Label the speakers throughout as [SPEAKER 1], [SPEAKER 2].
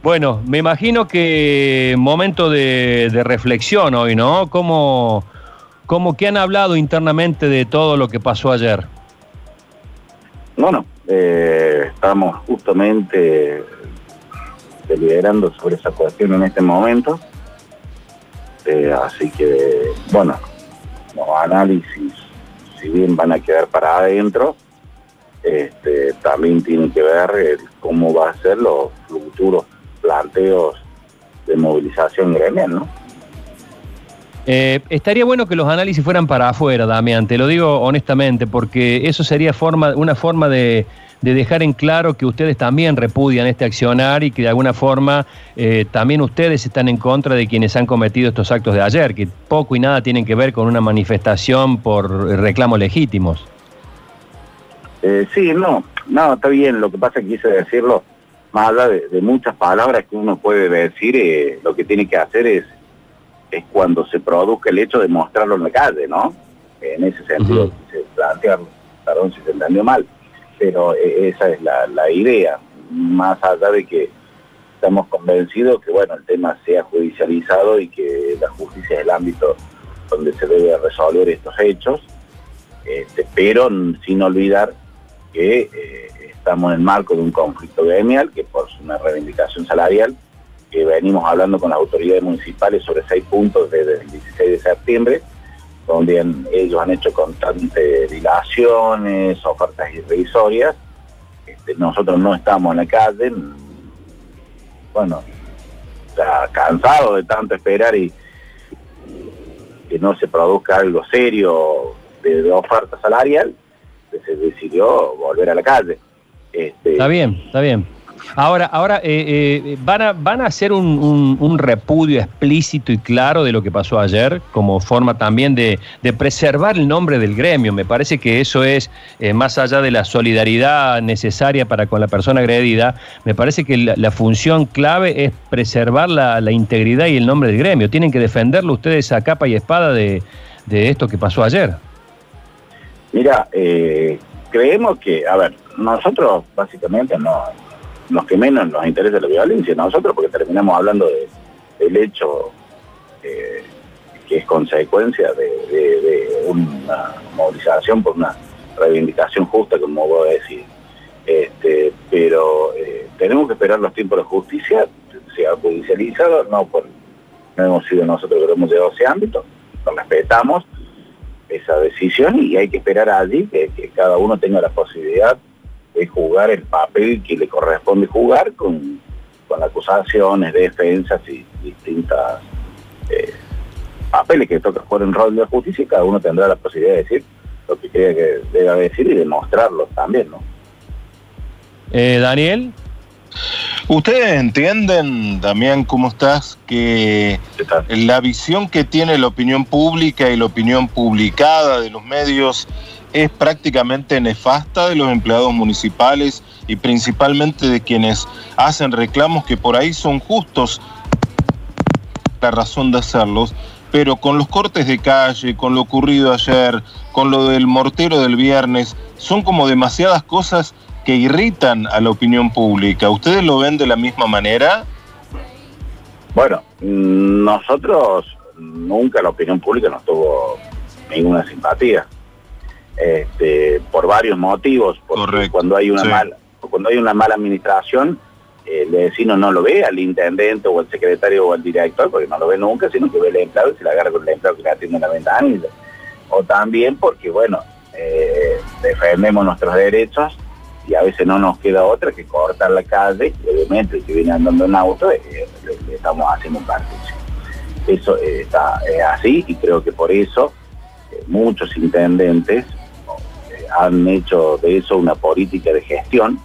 [SPEAKER 1] Bueno, me imagino que momento de, reflexión hoy, ¿no? ¿Cómo, ¿Cómo que han hablado internamente de todo lo que pasó ayer?
[SPEAKER 2] Bueno, eh, estamos justamente deliberando sobre esa cuestión en este momento. Eh, así que, bueno, los análisis, si bien van a quedar para adentro, este, también tienen que ver cómo va a ser los futuros planteos de movilización gremial, ¿no?
[SPEAKER 1] Eh, estaría bueno que los análisis fueran para afuera, Damián, te lo digo honestamente, porque eso sería forma, una forma de, de dejar en claro que ustedes también repudian este accionar y que de alguna forma eh, también ustedes están en contra de quienes han cometido estos actos de ayer, que poco y nada tienen que ver con una manifestación por reclamos legítimos.
[SPEAKER 2] Eh, sí, no, no, está bien, lo que pasa es que quise decirlo, más allá de, muchas palabras que uno puede decir, eh, lo que tiene que hacer es, es cuando se produzca el hecho de mostrarlo en la calle, ¿no? En ese sentido, se plantea, perdón si se entendió mal, pero eh, esa es la, la idea, más allá de que estamos convencidos que bueno el tema sea judicializado y que la justicia es el ámbito donde se debe resolver estos hechos, este, pero sin olvidar que eh, estamos en el marco de un conflicto gremial, que por una reivindicación salarial, que venimos hablando con las autoridades municipales sobre seis puntos desde el 16 de septiembre, donde ellos han hecho constantes dilaciones, ofertas irrisorias. Este, nosotros no estamos en la calle, bueno, ya cansado de tanto esperar y que no se produzca algo serio de, oferta salarial, se decidió volver a la calle.
[SPEAKER 1] Este, está bien, está bien. Ahora, ahora eh, eh, van, a, van a hacer un, repudio explícito y claro de lo que pasó ayer, como forma también de, preservar el nombre del gremio. Me parece que eso es, eh, más allá de la solidaridad necesaria para con la persona agredida, me parece que la, función clave es preservar la, integridad y el nombre del gremio. Tienen que defenderlo ustedes a capa y espada de, esto que pasó ayer.
[SPEAKER 2] Mira, creemos que, a ver, nosotros básicamente no los que menos nos interesa la violencia, nosotros porque terminamos hablando de, del hecho eh, que es consecuencia de, una movilización por una reivindicación justa, como vos decís. Este, pero eh, tenemos que esperar los tiempos de justicia, sea judicializado, no, por, no hemos sido nosotros que hemos llevado a ese ámbito, lo respetamos esa decisión y hay que esperar allí que cada uno tenga la posibilidad jugar el papel que le corresponde jugar con, con acusaciones, defensas y distintas eh, papeles que toca jugar en rol de justicia y cada uno tendrá la posibilidad de decir lo que crea que deba decir y demostrarlo también, ¿no?
[SPEAKER 1] Eh, Daniel.
[SPEAKER 3] ¿Ustedes entienden, Damián, cómo estás, que la visión que tiene la opinión pública y la opinión publicada de los medios es prácticamente nefasta de los empleados municipales y principalmente de quienes hacen reclamos que por ahí son justos la razón de hacerlos, pero con los cortes de calle, con lo ocurrido ayer, con lo del mortero del viernes, son como demasiadas cosas que irritan a la opinión pública. ¿Ustedes lo ven de la misma manera?
[SPEAKER 2] Bueno, nosotros nunca la opinión pública nos tuvo ninguna simpatía este, por varios motivos, porque cuando hay una mala, cuando hay una mala administración, el vecino no lo ve al intendente o al secretario o al director, porque no lo ve nunca, sino que ve al empleado y se le agarra con el empleado que le atiende en la ventana. o también porque, bueno, eh, defendemos nuestros derechos y a veces no nos queda otra que cortar la calle y obviamente que viene andando en auto eh, le, estamos haciendo un partido. Eso eh, está así y creo que por eso muchos intendentes han hecho de eso una política de gestión,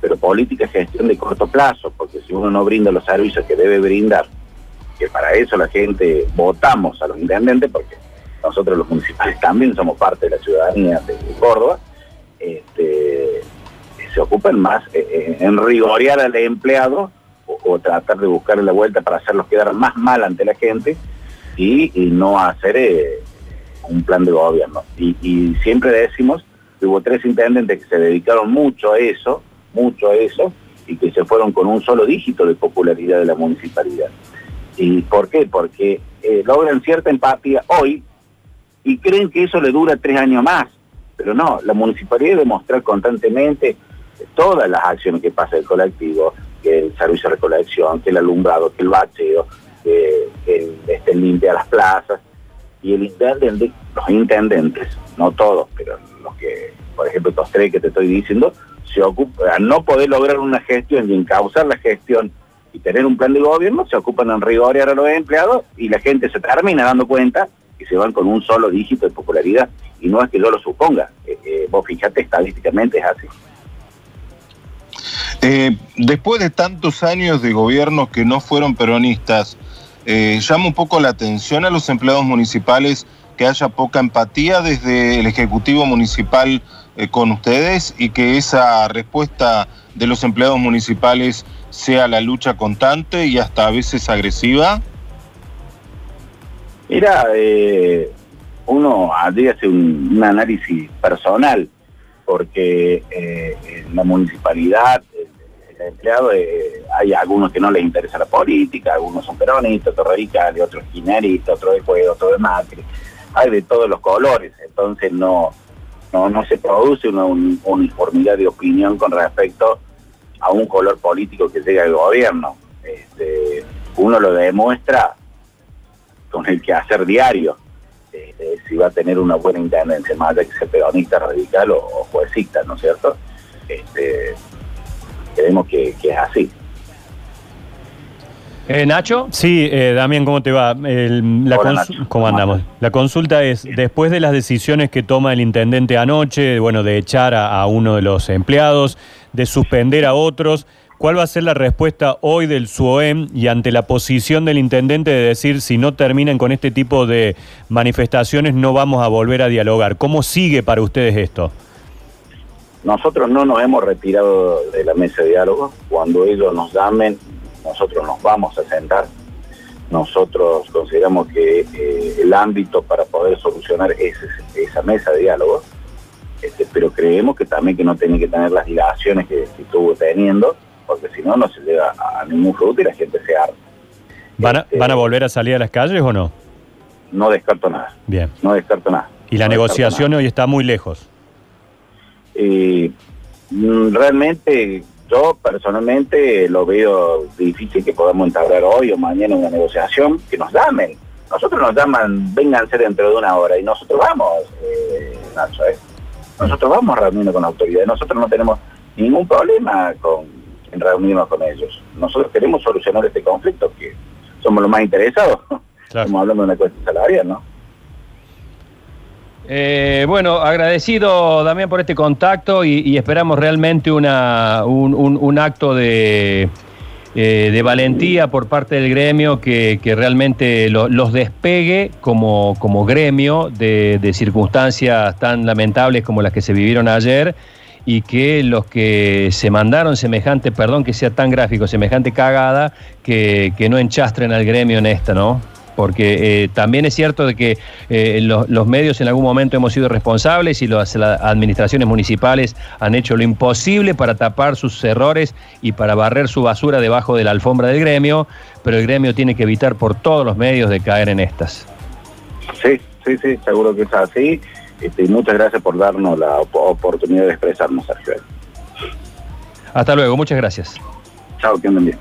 [SPEAKER 2] pero política de gestión de corto plazo, porque si uno no brinda los servicios que debe brindar, que para eso la gente votamos a los intendentes, porque nosotros los municipales también somos parte de la ciudadanía de Córdoba, este, se ocupan más en rigorear al empleado o, tratar de buscarle la vuelta para hacerlos quedar más mal ante la gente y, no hacer eh, un plan de gobierno. Y, siempre decimos que hubo tres intendentes que se dedicaron mucho a eso, mucho a eso, y que se fueron con un solo dígito de popularidad de la municipalidad. ¿Y por qué? Porque eh, logran cierta empatía hoy y creen que eso le dura tres años más. Pero no, la municipalidad debe mostrar constantemente todas las acciones que pasa el colectivo, que el servicio de recolección, que el alumbrado, que el bacheo, que, el, este, limpia las plazas. Y el intendente, los intendentes, no todos, pero los que, por ejemplo, estos tres que te estoy diciendo, se ocupan, a no poder lograr una gestión y encauzar la gestión y tener un plan de gobierno, se ocupan en rigorear a los empleados y la gente se termina dando cuenta que se van con un solo dígito de popularidad. Y no es que yo lo suponga, eh, eh, vos fíjate, estadísticamente es así.
[SPEAKER 3] Eh, después de tantos años de gobiernos que no fueron peronistas, llama un poco la atención a los empleados municipales que haya poca empatía desde el Ejecutivo Municipal con ustedes y que esa respuesta de los empleados municipales sea la lucha constante y hasta a veces agresiva?
[SPEAKER 2] Mira, eh, uno habría hacer un, análisis personal, porque eh, en la municipalidad, el, empleado, eh, hay algunos que no les interesa la política, algunos son peronistas, otros radicales, otros quineristas, otros de Juego, otros de Macri, hay de todos los colores, entonces no, no, no se produce una uniformidad de opinión con respecto a un color político que llega al gobierno. Este, uno lo demuestra con el quehacer diario, este, si va a tener una buena intendencia, más de que sea peronista, radical o, o juecista, ¿no es cierto? Este, creemos que, es así.
[SPEAKER 1] Eh, Nacho.
[SPEAKER 4] Sí, eh, Damián, ¿cómo te va? la ¿Cómo andamos? La consulta es, después de las decisiones que toma el intendente anoche, bueno, de echar a uno de los empleados, de suspender a otros, ¿Cuál va a ser la respuesta hoy del SUOEM y ante la posición del intendente de decir si no terminan con este tipo de manifestaciones no vamos a volver a dialogar? ¿Cómo sigue para ustedes esto?
[SPEAKER 2] Nosotros no nos hemos retirado de la mesa de diálogo. Cuando ellos nos llamen, nosotros nos vamos a sentar. Nosotros consideramos que eh, el ámbito para poder solucionar es esa mesa de diálogo, este, pero creemos que también que no tiene que tener las dilaciones que estuvo teniendo porque si no, no se llega a ningún fruto y la gente se arma.
[SPEAKER 4] ¿Van a, este, ¿Van a volver a salir a las calles o no?
[SPEAKER 2] No descarto nada.
[SPEAKER 4] Bien.
[SPEAKER 2] No descarto nada.
[SPEAKER 4] ¿Y la negociación hoy está muy lejos?
[SPEAKER 2] Mm, realmente, yo personalmente lo veo difícil que podamos entablar hoy o mañana una negociación, que nos llamen. Nosotros nos llaman, vénganse dentro de una hora y nosotros vamos, eh, Nacho, ¿eh? Nosotros vamos reuniendo con autoridades, nosotros no tenemos ningún problema con en reunirnos con ellos. Nosotros queremos solucionar este conflicto, que somos los más interesados. Estamos hablando de una cuestión salarial, ¿no?
[SPEAKER 1] Eh, bueno, agradecido también por este contacto y, esperamos realmente un, acto de, eh, de, valentía por parte del gremio que, realmente los despegue como, gremio de, circunstancias tan lamentables como las que se vivieron ayer y que los que se mandaron semejante, perdón que sea tan gráfico, semejante cagada, que, no enchastren al gremio en esta, ¿no? Porque eh, también es cierto de que eh, los, medios en algún momento hemos sido responsables y las administraciones municipales han hecho lo imposible para tapar sus errores y para barrer su basura debajo de la alfombra del gremio, pero el gremio tiene que evitar por todos los medios de caer en estas.
[SPEAKER 2] Sí, sí, sí, seguro que es así. Este, muchas gracias por darnos la oportunidad de expresarnos, Sergio.
[SPEAKER 1] Hasta luego, muchas gracias.
[SPEAKER 2] Chao, que anden bien.